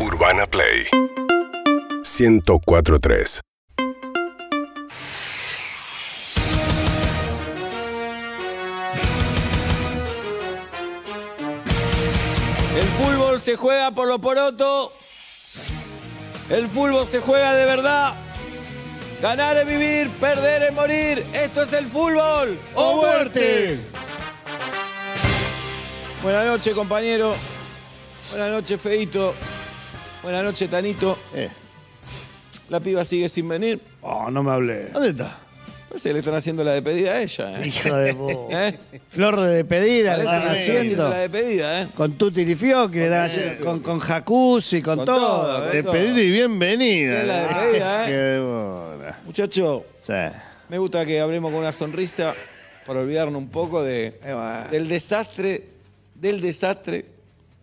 Urbana Play 1043 El fútbol se juega por lo poroto. El fútbol se juega de verdad. Ganar es vivir, perder es morir. Esto es el fútbol. ¡O muerte! Buenas noches, compañero. Buenas noches, Feito. Buenas noches, Tanito. Eh. La piba sigue sin venir. Oh, no me hablé. ¿Dónde está? Parece que le están haciendo la despedida a ella. ¿eh? Hijo de vos. ¿Eh? Flor de despedida le Parece están que le están haciendo haciendo. la despedida, ¿eh? Con Tutti le están haciendo- con, con jacuzzi, con, Con todo. todo, ¿eh? con Despedida y bienvenida. Es la despedida, ¿eh? Qué. Muchacho, Sí. me gusta que hablemos con una sonrisa para olvidarnos un poco de, va. del desastre, del desastre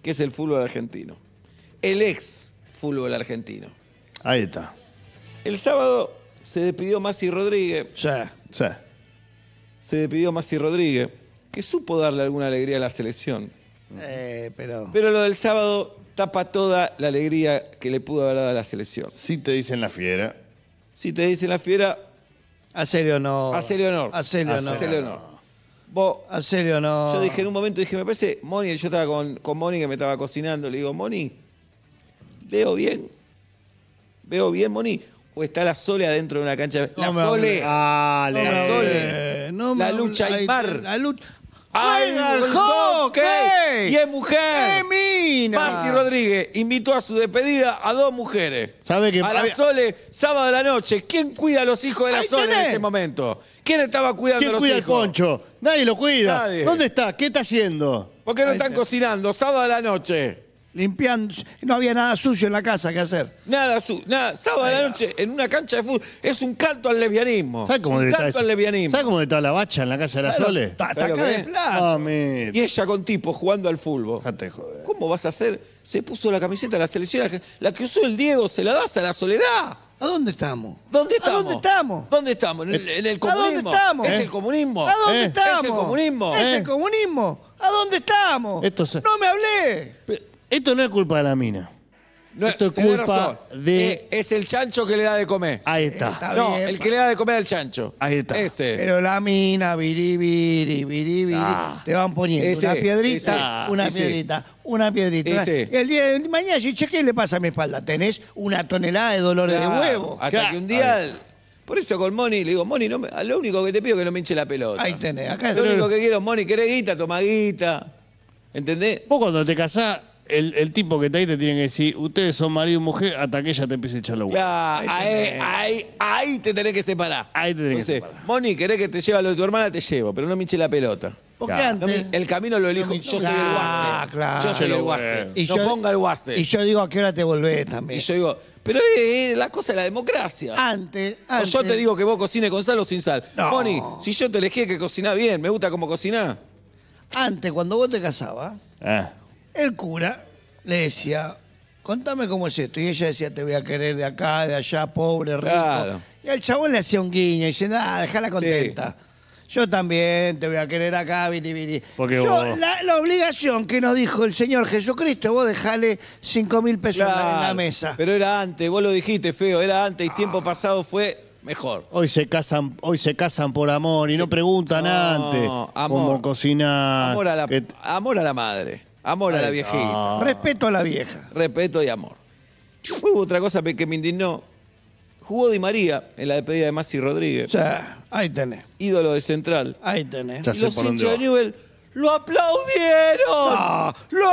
que es el fútbol argentino. El ex fútbol argentino. Ahí está. El sábado se despidió Masi Rodríguez, Sí. Sí. se despidió Masi Rodríguez, que supo darle alguna alegría a la selección. Eh, pero. Pero lo del sábado tapa toda la alegría que le pudo haber dado a la selección. Sí te dicen la fiera. Si te dice la fiera, Hacele honor. hacele honor. Hacele honor. Hacele honor. Vos, Hacele honor. Yo dije en un momento, dije, me parece, Moni, yo estaba con, con Moni que me estaba cocinando, le digo, Moni, ¿veo bien? ¿Veo bien, Moni? ¿O está la Sole adentro de una cancha? de- la me Sole. Dale. La Sole. no me la lucha Aymar. te- La lucha. ¡Ay, ¡Juega el hockey! Y es mujer. ¡Eh, mina! Masi Rodríguez invitó a su despedida a dos mujeres. ¿Sabe que a la Sole, sábado de la noche. ¿Quién cuida a los hijos de la Sole en ese momento? ¿Quién estaba cuidando a ¿Quién los cuida el hijos? poncho? Nadie lo cuida. Nadie. ¿Dónde está? ¿Qué está haciendo? ¿Por qué no Ahí están tenés. cocinando? Sábado de la noche. Limpiando. No había nada sucio en la casa que hacer. Nada, su, nada, sábado de la noche en una cancha de fútbol es un canto al lesbianismo. ¿Sabe cómo un canto al lesbianismo. ¿Sabe cómo está la bacha en la casa de la Sole? ¿Sabes Taca que de es? plata. Mami. Y ella con tipos jugando al fútbol. Joder. ¿Cómo vas a hacer? Se puso la camiseta de la selección, la que usó el Diego, se la das a la soledad. ¿A dónde estamos? ¿Dónde ¿A estamos? dónde estamos? ¿Dónde estamos? ¿En el, en el ¿A comunismo? dónde estamos? ¿Es ¿Eh? el comunismo? ¿A dónde Eh, estamos? es el comunismo. ¿Es Eh. el comunismo? ¿A dónde estamos? Esto se- No me hablé. Pe- Esto no es culpa de la mina. No, Esto es tenés culpa razón. de- Eh, es el chancho que le da de comer. Ahí está. Está no, bien, el que le da de comer al chancho. Ahí está. Ese. Pero la mina, viri, viri, viri, viri, Ah. te van poniendo Ese, una piedrita, ese, una ese. piedrita, una piedrita. Ese. Y el día de mañana, yo, che, ¿qué le pasa a mi espalda? Tenés una tonelada de dolores Claro, de huevo. Hasta Claro. que un día. Por eso con Moni le digo, Moni, no me- lo único que te pido es que no me hinche la pelota. Ahí tenés, acá Lo único que quiero, Moni, querés guita, toma guita. ¿Entendés? Vos cuando te casás, el, el tipo que está ahí te tiene que decir, ustedes son marido y mujer hasta que ella te empiece a echar los huevos. Claro, ahí, ahí, ahí te tenés que separar. Ahí te tenés que Entonces, separar. Moni, querés que te lleve a lo de tu hermana, te llevo, pero no me hinche la pelota. Porque Claro. Antes. el camino lo elijo. No yo soy el guase. Ah, claro. Yo soy Se lo el guase. y no yo- ponga el guase. Y yo digo, ¿a qué hora te volvés también? Y yo digo, pero es la cosa de la democracia. Antes, O yo te digo que vos cocines con sal o sin sal. No. Moni, si yo te elegí que cocinás bien, me gusta cómo cocinás. Antes, cuando vos te casabas, Ah. El cura le decía, contame cómo es esto. Y ella decía, te voy a querer de acá, de allá, pobre, rico. Claro. Y al chabón le hacía un guiño y dice, nada, déjala contenta. Yo también te voy a querer acá, vini, vini. Porque Yo, vos- la, la obligación que nos dijo el Señor Jesucristo, vos dejale cinco mil pesos en la- en la Claro, mesa. Pero era antes, vos lo dijiste, feo, era antes y tiempo pasado fue mejor. Hoy se casan, hoy se casan por amor y no preguntan No, antes amor. cómo cocinar. Amor a la, que- amor a la madre, amor a la viejita, no. Respeto a la vieja. respeto y amor. Hubo otra cosa que me indignó. Jugó Di María en la despedida de Masi O Rodríguez, sea, ahí tenés, ídolo de Central. ahí tenés. Ya Y sé los por dónde hinchas de va. Newell lo aplaudieron. ¡Lo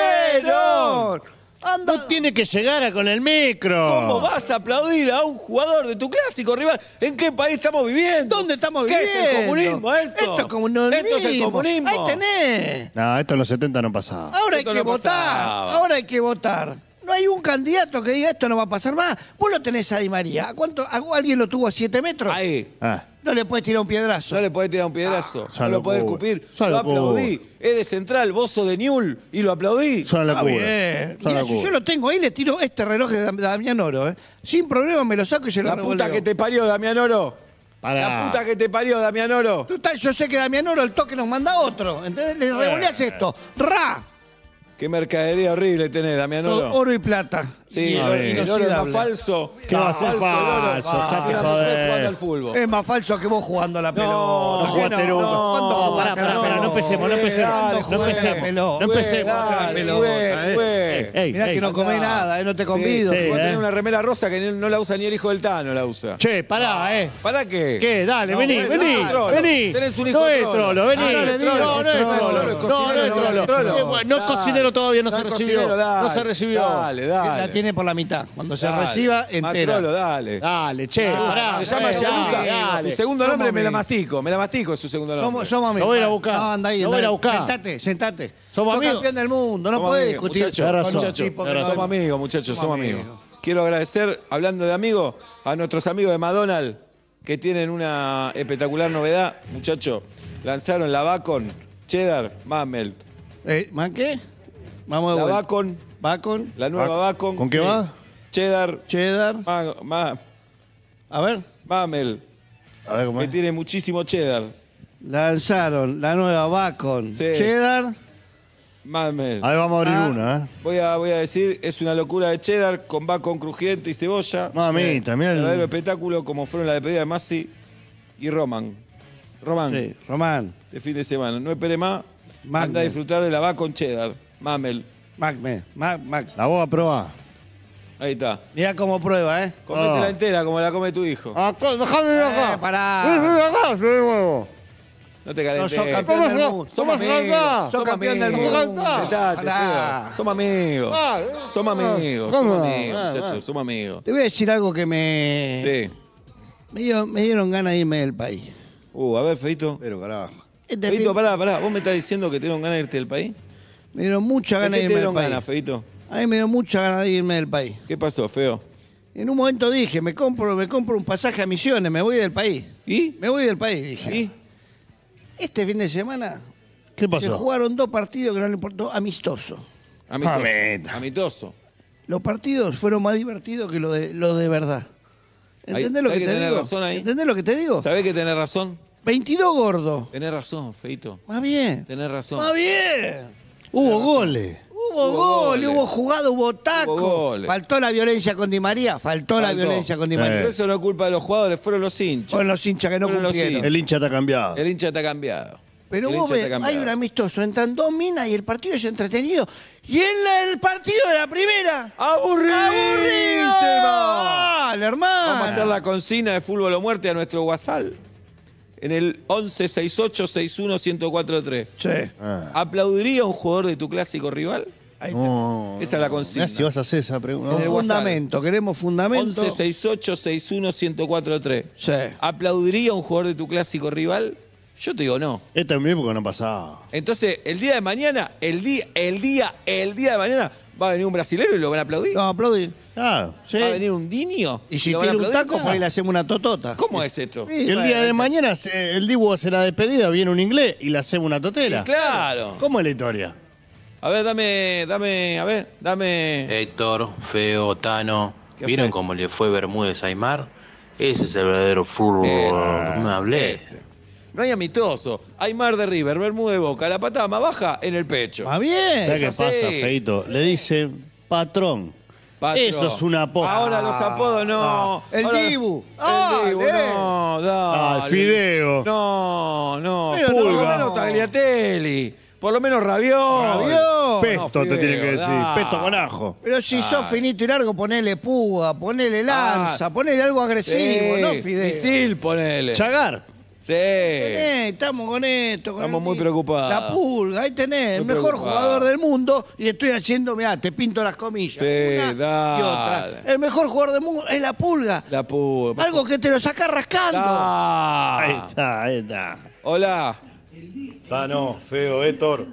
aplaudieron! Anda, No tiene que llegar a con el micro. ¿Cómo vas a aplaudir a un jugador de tu clásico rival? ¿En qué país estamos viviendo? ¿Dónde estamos ¿Qué viviendo? es el comunismo esto? Esto es comunismo. Esto es el comunismo. Ahí tenés. No, esto en los 70 no pasaba. Ahora hay que no votar. pasaba. Ahora hay que votar. No hay un candidato que diga esto no va a pasar más. Vos lo tenés a Di María. ¿A cuánto? ¿A- ¿Alguien lo tuvo a siete metros? Ahí. Ah, No le puedes tirar un piedrazo. No le podés tirar un piedrazo, Ah, no lo podés locura. escupir. Lo aplaudí. Es de Central, vos sos de Newell y lo aplaudí. Son Mirá, la si yo lo tengo ahí, le tiro este reloj de Dam- Damián Oro. ¿eh? Sin problema me lo saco y se lo La puta que te parió, Damián Oro. Pará. La puta que te parió, Damián Oro. Tú estás- yo sé que Damián Oro el toque nos manda otro. ¿Entendés? Le revoleas esto. ¡Ra! Qué mercadería horrible tenés, Damianolo. Oro y plata. Sí, Y el, oro- el oro es más falso. ¿Qué va a Más ser el oro. falso? Ah, Dejate una mujer joder. jugando al fútbol. Es más falso que vos jugando a la pelota. no jugaste ¿Qué nunca. ¿Cuándo No, jugaste pará, a la pará, pará, pelota? no empecemos, no empecemos, ¿Cuándo no jugaste a la empecemos. pelota? No empecemos. Dale, pelota, güey, eh. güey. Ey, Mirá ey, que no comés andá. nada, eh, no te convido. sí. Vos eh. tenés una remera rosa que ni- no la usa ni el hijo del Tano, la usa. Che, pará, eh. ¿Para qué? ¿Qué? Dale, No, vení, vení, tenés un trolo. vení. Tenés un hijo no es trolo. trolo, vení. Ah, no le digas no, que no es trolo. trolo. Trolo, es No, no cocinero, es no es trolo. trolo. Eh, bueno, No es Dale. cocinero todavía, no se es recibió. cocinero, dale. No se recibió. Dale, dale. Tiene por la mitad. Cuando se Dale. reciba, entera. Matrolo, dale. Dale, che, pará. se llama eh, Gianluca. dale, dale. Su segundo Somos nombre me la amigos. mastico. Me la mastico es su segundo nombre. Somos, somos amigos. Lo voy a ir a buscar. No, anda ahí, Lo anda voy a ir a ahí. buscar. Sentate, sentate. Somos Sos amigos. campeón del mundo, no Somos podés amigos, discutir. muchachos, Tenés razón, muchachos. tipo que tenés no- Somos amigos, muchachos, somos Somos amigos. amigos. Quiero agradecer, hablando de amigos, a nuestros amigos de McDonald's que tienen una espectacular novedad. Muchachos, lanzaron la Bacon Cheddar Mamelt. Eh, ¿Más qué? Vamos de La vuelta. Bacon, Bacon, la nueva Bacon. ¿Con qué va? Cheddar cheddar. ma, ma- A ver, Mamel, A ver cómo que es. tiene muchísimo cheddar. lanzaron la nueva Bacon. Sí. Cheddar. Mamel. A ver, vamos a abrir Ah. una, ¿eh? Voy a, voy a decir, es una locura de cheddar con bacon crujiente y cebolla. Mamita, mirá el- Verdadero espectáculo como fueron la despedida de Masi y Roman. Roman, Sí, Román. de fin de semana. No espere más. Magme. Anda a disfrutar de la bacon cheddar. Mamel. Macme. Mac, Mac. La voy a probar. Ahí está. Mirá cómo prueba, ¿eh? Cométela Ah. entera como la come tu hijo. Acá, déjame de acá. Eh, pará. Déjame de acá, de nuevo. No te No calentes. sos campeón. Somos ¿Cómo amigos. Sos campeón del amigos. mundo. Sentate, Pará. feo. Somos amigos. Ah, Somos amigos. ¿cómo? Somos amigos, Ah, muchachos. ah. Somos amigos. Te voy a decir algo que me. Sí. Me, dio- me dieron ganas de irme del país. Uh, a ver, Feito. Pero carajo. Este Feito, pará, pará. ¿Vos me estás diciendo que te dieron ganas de irte del país? Me dieron mucha ¿De ganas qué de te irme del dieron país. ganas, Feito? A mí me dieron mucha ganas de irme del país. ¿Qué pasó, feo? En un momento dije, me compro, me compro un pasaje a Misiones, me voy del país. ¿Y? Me voy del país, dije. ¿Y? Este fin de semana ¿Qué se pasó? jugaron dos partidos que no le importó, amistoso. Amistoso. Mamita. Amistoso. Los partidos fueron más divertidos que lo de, lo de verdad. Ahí- ¿Entendés lo que, ¿sabés que te tenés digo? razón ahí? ¿Entendés lo que te digo? ¿Sabés que tenés razón? 22 gordos. Tenés razón, Feito. Más bien. Tenés razón. Más bien. Hubo goles. Hubo, Hubo gol, goles. hubo jugada, hubo taco. Hubo goles. Faltó la violencia con Di María, faltó, la Faltó. violencia con Di. María. Pero eso no es culpa de los jugadores, fueron los hinchas. Fueron los hinchas que no Fueron los cumplieron. hinchas. El hincha está cambiado. El hincha está cambiado. Pero El vos hincha ves, está hay cambiado. un amistoso, entran dos minas y el partido es entretenido. Y en el partido de la primera. ¡Aburridísimo! Dale, hermano. Vamos a hacer la consigna de fútbol o muerte a nuestro WhatsApp. En el 1168-61-1043. Sí. Ah. ¿Aplaudiría un jugador de tu clásico rival? Ahí. No. Esa es la consigna. Si vas a hacer esa pregunta. WhatsApp. fundamento, queremos fundamento. 1168-61-1043. Sí. ¿Aplaudiría un jugador de tu clásico rival? Yo te digo no. Esta en mi época no pasaba. Entonces, el día de mañana, el día, el día, el día de mañana, va a venir un brasilero y lo van a aplaudir. A aplaudir. Claro. Sí. Va a venir un dinio Y si tiene un taco, por ahí le hacemos una totota. ¿Cómo es esto? Sí, el día de mañana el Dibu hace la despedida, viene un inglés y le hacemos una totera. Y claro. ¿Cómo es la historia? A ver, dame, dame, a ver, dame. Héctor, Feo, Tano, ¿Qué ¿vieron hace? cómo le fue Bermúdez a Aymar? Ese es el verdadero fútbol. No me hablé. Ese. No hay amistoso. Hay mar de River, Bermúdez de Boca. La patada más baja en el pecho. Más bien. ¿Sabes qué pasa, Feito? Le dice patrón. Patrón. Eso es un apodo. Ahora los apodos no. El Ahora- Dibu. El Dibu, no, dale. Ah, el Fideo. No, no. Pero Por lo Pulga. menos Tagliatelli. Por lo menos Rabiot. Rabiot. Pesto No, te Fideo, tiene que decir. dale. Pesto con ajo. Pero si sos finito y largo, ponele púa, ponele lanza, Ah. ponele algo agresivo, Sí, no fideo. Misil, ponele. Chagar. Sí. Eh, estamos con esto. con Estamos el- muy preocupados. La pulga, ahí tenés, el mejor jugador del mundo y estoy haciendo, mirá, te pinto las comillas. Sí, una y otra. El mejor jugador del mundo es la pulga. La pulga. Algo que te lo saca rascando. Ahí Ah. está, ahí está. Hola. Tano, feo, Héctor.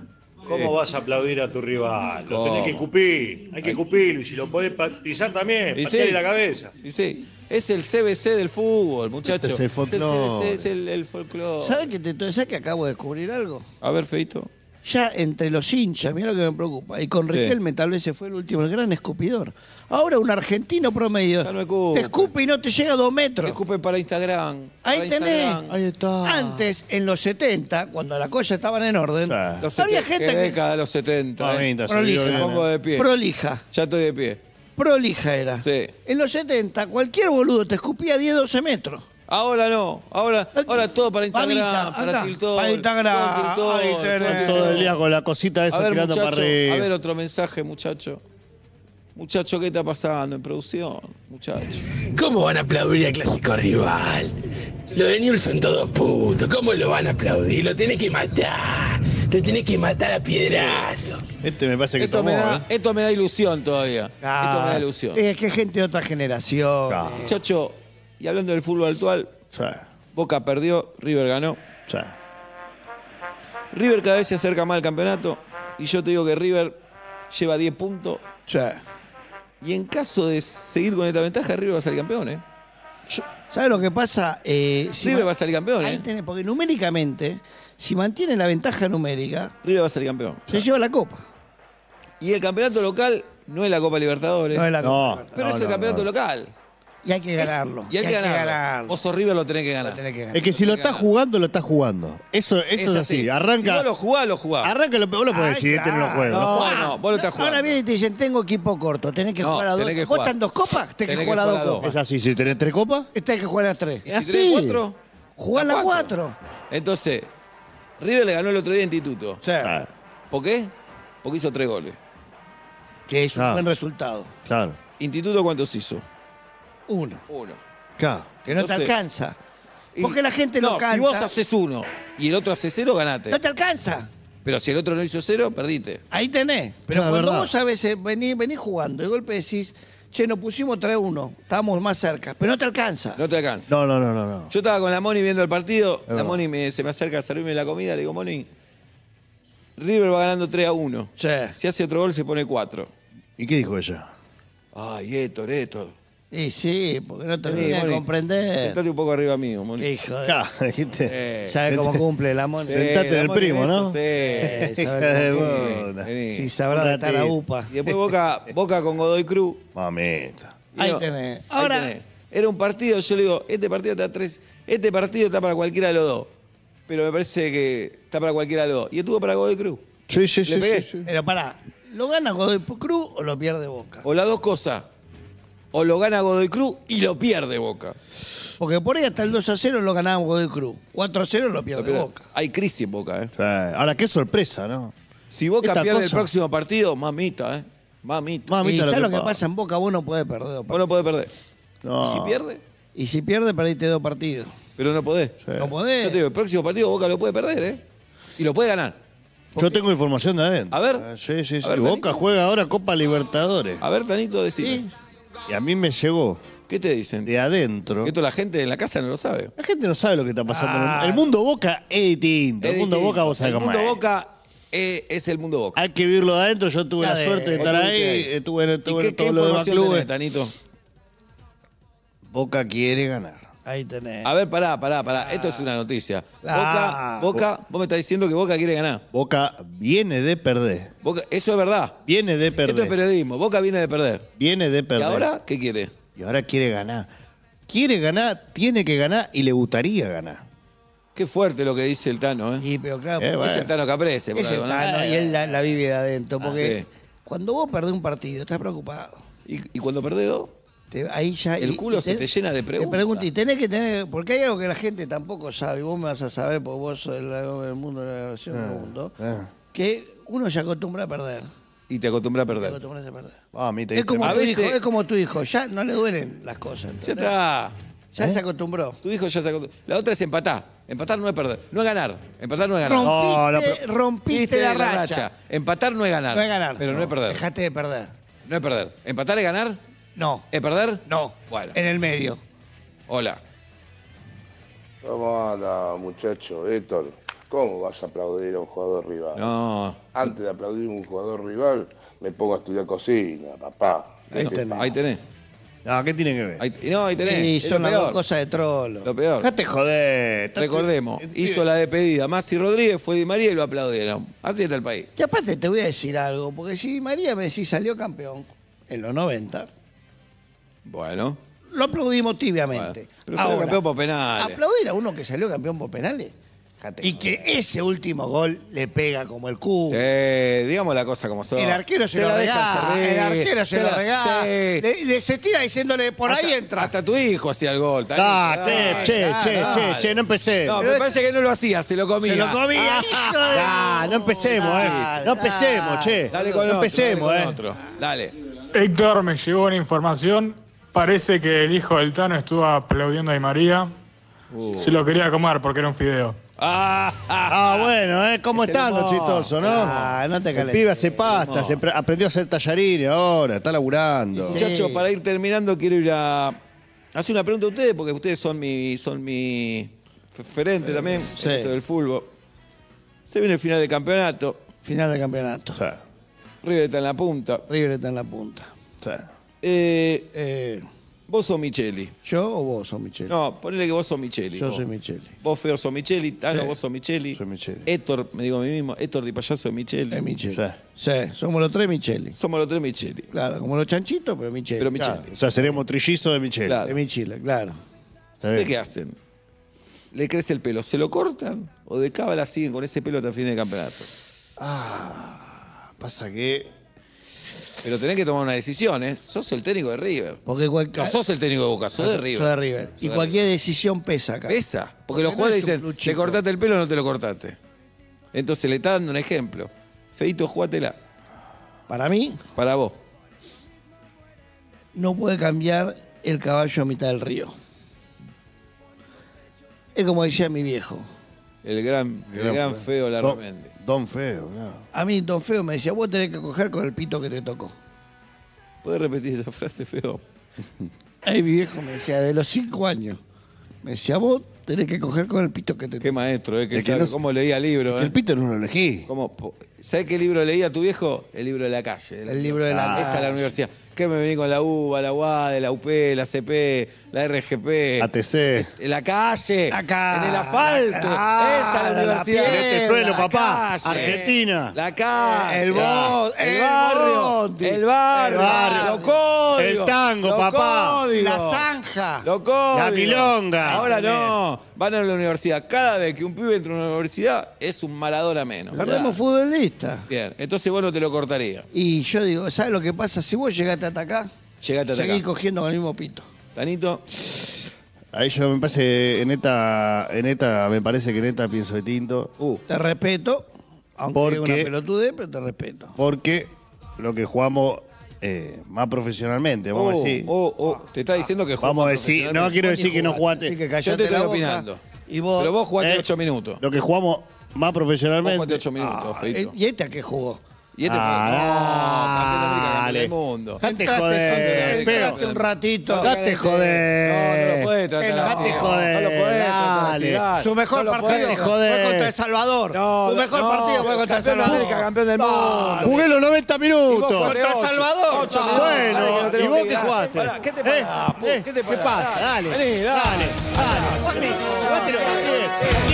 ¿Cómo Eh. vas a aplaudir a tu rival? Lo tenés que cupir. Hay que cupirlo. Y si lo podés pisar también, patearle sí. la cabeza. Y sí, es el CBC del fútbol, muchachos. Este es el folclore. CBC, es el, el folclore. ¿Sabes que te sabes que acabo de descubrir algo? A ver, Feito. Ya entre los hinchas, mira lo que me preocupa. Y con Sí. Riquelme tal vez se fue el último, el gran escupidor. Ahora un argentino promedio Ya no escupe. te escupe y no te llega a dos metros. Escupe para Instagram. Ahí para tenés. Instagram. Ahí está. Antes, en los 70, cuando las cosas estaban en orden, Claro. Los había 70, gente que década de los 70. eh. Prolija. vio Me bien, pongo de pie. prolija. Ya estoy de pie. Prolija era. Sí. En los 70, cualquier boludo te escupía 10, 12 metros. Ahora no. Ahora, ahora todo para Instagram, Mamita, para Tiltol. para Instagram, todo ahí tenés. El día con la cosita A esa ver, tirando muchacho, para arriba. a ver otro mensaje, muchacho. Muchacho, ¿qué está pasando en producción? Muchacho. ¿Cómo van a aplaudir al clásico rival? Los de Newell's son todos putos. ¿Cómo lo van a aplaudir? Lo tenés que matar. Lo tenés que matar a piedrazo. Este me parece que Esto tomó, me, da, ¿eh? esto me da ilusión todavía. Esto me da ilusión. Es que gente de otra generación. Muchacho, y hablando del fútbol actual, Sí, Boca perdió, River ganó. sí. River cada vez se acerca más al campeonato. Y yo te digo que River lleva 10 puntos. Sí. Y en caso de seguir con esta ventaja, River va a salir campeón, ¿eh? ¿Sabes lo que pasa? Eh, si River va a salir campeón, Ahí ¿eh? tenés, porque numéricamente, si mantiene la ventaja numérica, River va a salir campeón. se lleva la copa. Y el campeonato local no es la Copa Libertadores. No es la No. copa. pero no, es el no, campeonato no. local. Y hay que Es- ganarlo. y hay que ganarlo. Vos sos River, lo tenés que ganar. Tenés que ganar. Es que si lo estás jugando, lo estás jugando. Eso, eso es, así. Arranca. Si vos lo jugás, lo jugás. Arranca, lo, vos lo podés Ay, decir, este no lo claro. juego. No, vos lo estás jugando. Ahora viene y te dicen, tengo equipo corto, tenés que No, jugar a dos. tenés que ¿Vos jugar. están dos copas? Tenés que jugar a dos jugar copas. Es así, si tenés tres copas. Este hay que jugar a tres. Y si así. tenés cuatro, Jugá a las cuatro. Entonces, River le ganó el otro día a Instituto. Sí. Ah, ¿Por qué? Porque hizo tres goles. Que es un Ah. buen resultado. claro. ¿Instituto cuántos hizo? Uno. Uno. Claro. Que no te alcanza. Porque la gente no, no canta. si vos haces uno y el otro hace cero, ganate. No te alcanza. Pero si el otro no hizo cero, perdiste. Ahí tenés. Pero Claro, cuando verdad. vos a veces venís, venís jugando y de golpe decís, che, nos pusimos 3-1, estábamos más cerca, pero no te alcanza. No te alcanza. No, no, no, no. no. Yo estaba con la Moni viendo el partido. la verdad. Moni me- se me acerca a servirme la comida. Le digo, Moni, River va ganando 3 a 1. Sí. Si hace otro gol, se pone 4. ¿Y qué dijo ella? Ay, Héctor, Héctor. Y sí, porque no te Vení, termina de Moni. comprender. Sentate un poco arriba mío, Moni. Hijo de... Claro, dijiste. Eh, ¿Sabe cómo cumple la mona? sí, sentate la del Moni primo, ¿no? Sí. Eh, Hija sabe de cómo-. Vení. Si sabrá de estar la. UPA. Y después Boca, Boca con Godoy Cruz. Mamita. Ahí no, tenés. ahí Ahora- tenés. Era un partido, yo le digo, este partido está tres, este partido está para cualquiera de los dos. Pero me parece que está para cualquiera de los dos. Y estuvo para Godoy Cruz. Sí, sí, ¿Le sí, pegué? sí, sí. Pero pará, ¿lo gana Godoy Cruz o lo pierde Boca? O las dos cosas. O lo gana Godoy Cruz y lo pierde Boca. Porque por ahí hasta el 2 a 0 lo ganaba Godoy Cruz. 4 a 0 lo Lo pierde. Boca. Hay crisis en Boca, ¿eh? O sea, ahora, qué sorpresa, ¿no? Si Boca Esta pierde el próximo partido, mamita, ¿eh? Mamita. Mamita, y lo ¿sabes que lo que pasa. en Boca? Vos no podés perder. Vos no podés perder. No. ¿Y si pierde? Y si pierde, perdiste dos partidos. Pero no podés. Sí. No podés. Yo te digo, el próximo partido Boca lo puede perder, ¿eh? Y lo puede ganar. Yo tengo información de adentro. A ver. Sí, sí, sí. Ver, Boca juega ahora Copa Libertadores. A ver, Tanito, decime. Sí. Y a mí me llegó ¿Qué te dicen? de adentro. Que esto la gente en la casa no lo sabe. La gente no sabe lo que está pasando. Ah. El mundo Boca es distinto. El mundo. Boca vos sabés El cómo mundo es. Boca eh, es el mundo Boca. Hay que vivirlo de adentro. Yo tuve la de- suerte de estar ahí. Estuve en, ¿Y estuve qué, en qué todos los demás información clubes. tenés, Tanito? Boca quiere ganar. Ahí tenés. A ver, pará, pará, pará. Esto es una noticia. Ah. Boca, Boca, vos me estás diciendo que Boca quiere ganar. Boca viene de perder. Boca, eso es verdad. Viene de Esto es perder. periodismo. Boca viene de perder. Viene de ¿Y perder. ahora qué quiere? Y ahora quiere ganar. Quiere ganar, tiene que ganar y le gustaría ganar. Qué fuerte lo que dice el Tano, ¿eh? Y, pero claro, Eh, bueno. Es el Tano Caprese, por es el algo, ¿no? Tano y él la, la vive de adentro. Porque sí. cuando vos perdés un partido, estás preocupado. ¿Y, y cuando perdés dos? Te- ahí ya, El y- culo y se te llena de preguntas. Te pregunto, y tenés que tener, porque hay algo que la gente tampoco sabe, y vos me vas a saber, porque vos sos el, el mundo de la grabación del mundo, ah. que uno se acostumbra a perder. Y te acostumbras a Te perder. acostumbras a perder. Ah, a mí te Es como, A tu veces- hijo, es como tu hijo, ya no le duelen las cosas. Ya está. Ya se acostumbró. Tu hijo ya se acostumbró. La otra es empatar. Empatar no es perder. No es ganar. Empatar no es ganar. Rompiste, No, no, pero- rompiste la, racha. Empatar no es ganar. No es ganar. Pero no, es perder. Dejate de perder. No es perder. ¿Empatar es ganar? No. ¿Es perder? No. Bueno. En el medio. Hola. ¿Cómo anda, muchacho? Héctor, ¿cómo vas a aplaudir a un jugador rival? No. Antes de aplaudir a un jugador rival, me pongo a estudiar cocina, papá. Ahí ¿Qué te tenés. Ahí tenés. No, ¿qué tiene que ver? Ahí- no, ahí tenés. Y es son lo las dos peor. cosas de trolo. Lo peor. Date joder. Recordemos, Eh, hizo la despedida. Masi Rodríguez fue Di María y lo aplaudieron. Así está el país. Y aparte te voy a decir algo, porque si María me decís salió campeón en los 90, Bueno. lo aplaudimos tibiamente. Bueno, pero salió campeón por penales. Aplaudir a uno que salió campeón por penales. Y que ese último gol le pega como el cubo. Sí, digamos la cosa como son. El arquero se, lo la dejan regala. El arquero se, lo la- regala. sí. Le, le- se tira diciéndole, por ahí entra. Hasta tu hijo hacía el gol. Ah, che, che, che, che, che, no empecé. No, Pero me este- parece que no lo hacía, se lo comía. Se lo comía, hijo de- Ah, no empecemos, eh. No empecemos, che. Dale con no otro, empecemos, dale eh. otro. Dale. Héctor, me llegó una información. Parece que el hijo del Tano estuvo aplaudiendo a Di María. Se lo quería comer porque era un fideo. Ah, ah, Ah, bueno, ¿eh? ¿Cómo Es el están los chistosos, no? Ah, no te El calentes. pibe hace pasta, se aprendió a hacer tallarines ahora, está laburando. Sí. Muchachos, para ir terminando, quiero ir a hacer una pregunta a ustedes, porque ustedes son mi, son mi referente también Sí. en esto del fútbol. Se viene el final del campeonato. Final de campeonato. O sea, River está en la punta. River está en la punta. o sea, Eh, Eh, vos sos Micheli. ¿Yo o vos sos Micheli? No, ponele que vos sos Micheli. Yo vos. soy Micheli. Vos, Feo, sos Micheli. Tano, Sí. vos sos Micheli. Soy Micheli. Héctor, me digo a mí mismo, Héctor Di Payaso es Micheli. Es Micheli. Sí. Sí, somos los tres Micheli. Somos los tres Micheli. Claro, como los chanchitos, pero Micheli. Pero Micheli. Claro, o sea, seríamos trillizos de Michelle. Claro. De Micheli, claro. Está ¿Ustedes qué hacen? ¿Le crece el pelo? ¿Se lo cortan? ¿O de cábala siguen con ese pelo hasta el fin del campeonato? Pasa que. Pero tenés que tomar una decisión, ¿eh? Sos el técnico de River. Porque cualquier. No sos el técnico de Boca, sos de River. Soy de River. Sos Y de cualquier decisión pesa acá. Pesa. Porque Porque los no jugadores dicen, ¿te cortaste el pelo o no te lo cortaste? Entonces le está dando un ejemplo. Feito, jugátela. Para mí, Para vos. no puede cambiar el caballo a mitad del río. Es como decía mi viejo. El gran, el gran feo Don, Larramendi. don Feo, claro. A mí, Don Feo me decía, vos tenés que coger con el pito que te tocó. ¿Puedes repetir esa frase, feo? Ahí mi viejo me decía, de los cinco años, me decía, vos tenés que coger con el pito que te Qué tocó. maestro, ¿eh? Que que no- cómo leía libro, Que ¿eh? el pito no lo elegí. ¿Cómo? ¿Sabés qué libro leía tu viejo? El libro de la calle. El libro de la Ah, Esa es la calle. universidad. ¿Qué me vení con la UBA, la UAD, la UP, la CP, la RGP? ATC. En la calle. La calle, En el asfalto. la- Esa es la la universidad. En este suelo, la papá. calle. Argentina. La calle. El bo- el, el barrio. bondi. El barrio. El barrio. Tango, papá. La zanja. La milonga. Ahora no. Van a la universidad. Cada vez que un pibe entra a una universidad es un Maradona menos. Perdemos futbolista. Bien. Entonces vos no te lo cortarías. Y yo digo, ¿sabes lo que pasa? Si vos llegaste hasta acá, Llegate hasta seguís acá. cogiendo con el mismo pito. Tanito. Ahí yo me parece, en esta, en esta, me parece que en esta pienso de tinto. Uh. Te respeto, aunque ¿Por es una pelotudez, pero te respeto. Porque lo que jugamos eh, más profesionalmente, vamos a Oh, decir. oh, oh. Te está diciendo que Vamos a decir, no quiero decir que no jugaste. Así que Yo te estoy la boca. opinando. Y vos, Pero vos jugaste Eh, 8 minutos. Lo que jugamos más Vos profesionalmente. jugaste 8 minutos, Ah, Feito. ¿Y este a qué jugó? Y este fue. Ah, No, campeón de América, campeón dale. del mundo. Date joder, feo. un ratito. Date joder. No, no lo podés tratar Date así. joder, No lo podés tratar así. Su mejor partido fue contra El Salvador. No, Su mejor no, partido fue contra El campeón de Salvador. América, campeón del mundo. Jugué los 90 Y vos minutos. Contra El. Salvador. Ocho Ah, bueno, ¿y vos que qué jugaste? ¿Qué te pasa? Eh, ¿Qué te ¿Qué pasa? Dale, Vení, dale. dale, jugátelo.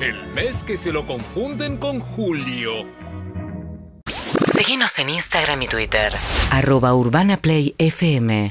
El mes que se lo confunden con Julio. Síguenos en Instagram y Twitter. Arroba Urbana Play FM.